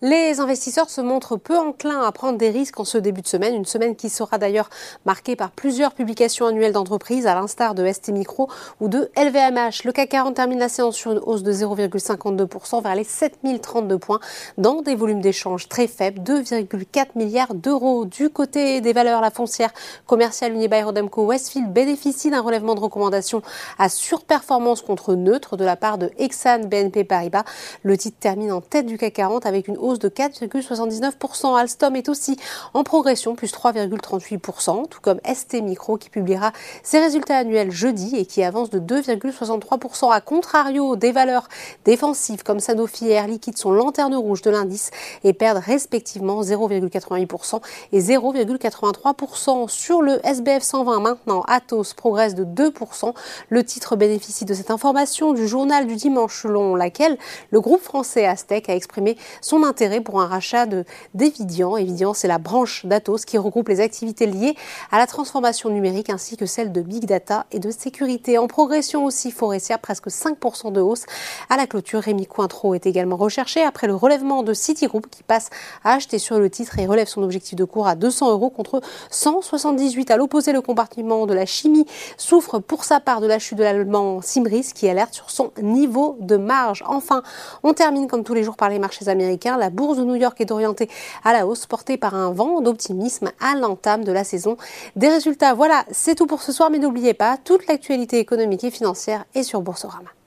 Les investisseurs se montrent peu enclins à prendre des risques en ce début de semaine, une semaine qui sera d'ailleurs marquée par plusieurs publications annuelles d'entreprises, à l'instar de ST Micro ou de LVMH. Le CAC 40 termine la séance sur une hausse de 0,52% vers les 7032 points, dans des volumes d'échanges très faibles, 2,4 milliards d'euros. Du côté des valeurs, la foncière commerciale Unibail-Rodamco Westfield bénéficie d'un relèvement de recommandation à surperformance contre neutre de la part de Exane BNP Paribas. Le titre termine en tête du CAC 40 avec une hausse de 4,79%. Alstom est aussi en progression, plus 3,38%, tout comme ST Micro qui publiera ses résultats annuels jeudi et qui avance de 2,63%. À contrario, des valeurs défensives comme Sanofi et Air Liquide sont lanterne rouge de l'indice et perdent respectivement 0,88% et 0,83%. Sur le SBF 120 maintenant, Atos progresse de 2%. Le titre bénéficie de cette information du journal du dimanche selon laquelle le groupe français Aztec a exprimé son intérêt pour un rachat de d'Evidian. Evidian, c'est la branche d'Atos qui regroupe les activités liées à la transformation numérique ainsi que celles de big data et de sécurité. En progression aussi forestière, presque 5% de hausse. À la clôture, Rémi Cointreau est également recherché après le relèvement de Citigroup qui passe à acheter sur le titre et relève son objectif de cours à 200 euros contre 178. À l'opposé, le compartiment de la chimie souffre pour sa part de la chute de l'allemand Simris qui alerte sur son niveau de marge. Enfin, on termine comme tous les jours par les marchés américains la bourse de New York est orientée à la hausse, portée par un vent d'optimisme à l'entame de la saison des résultats. Voilà, c'est tout pour ce soir, mais n'oubliez pas, toute l'actualité économique et financière est sur Boursorama.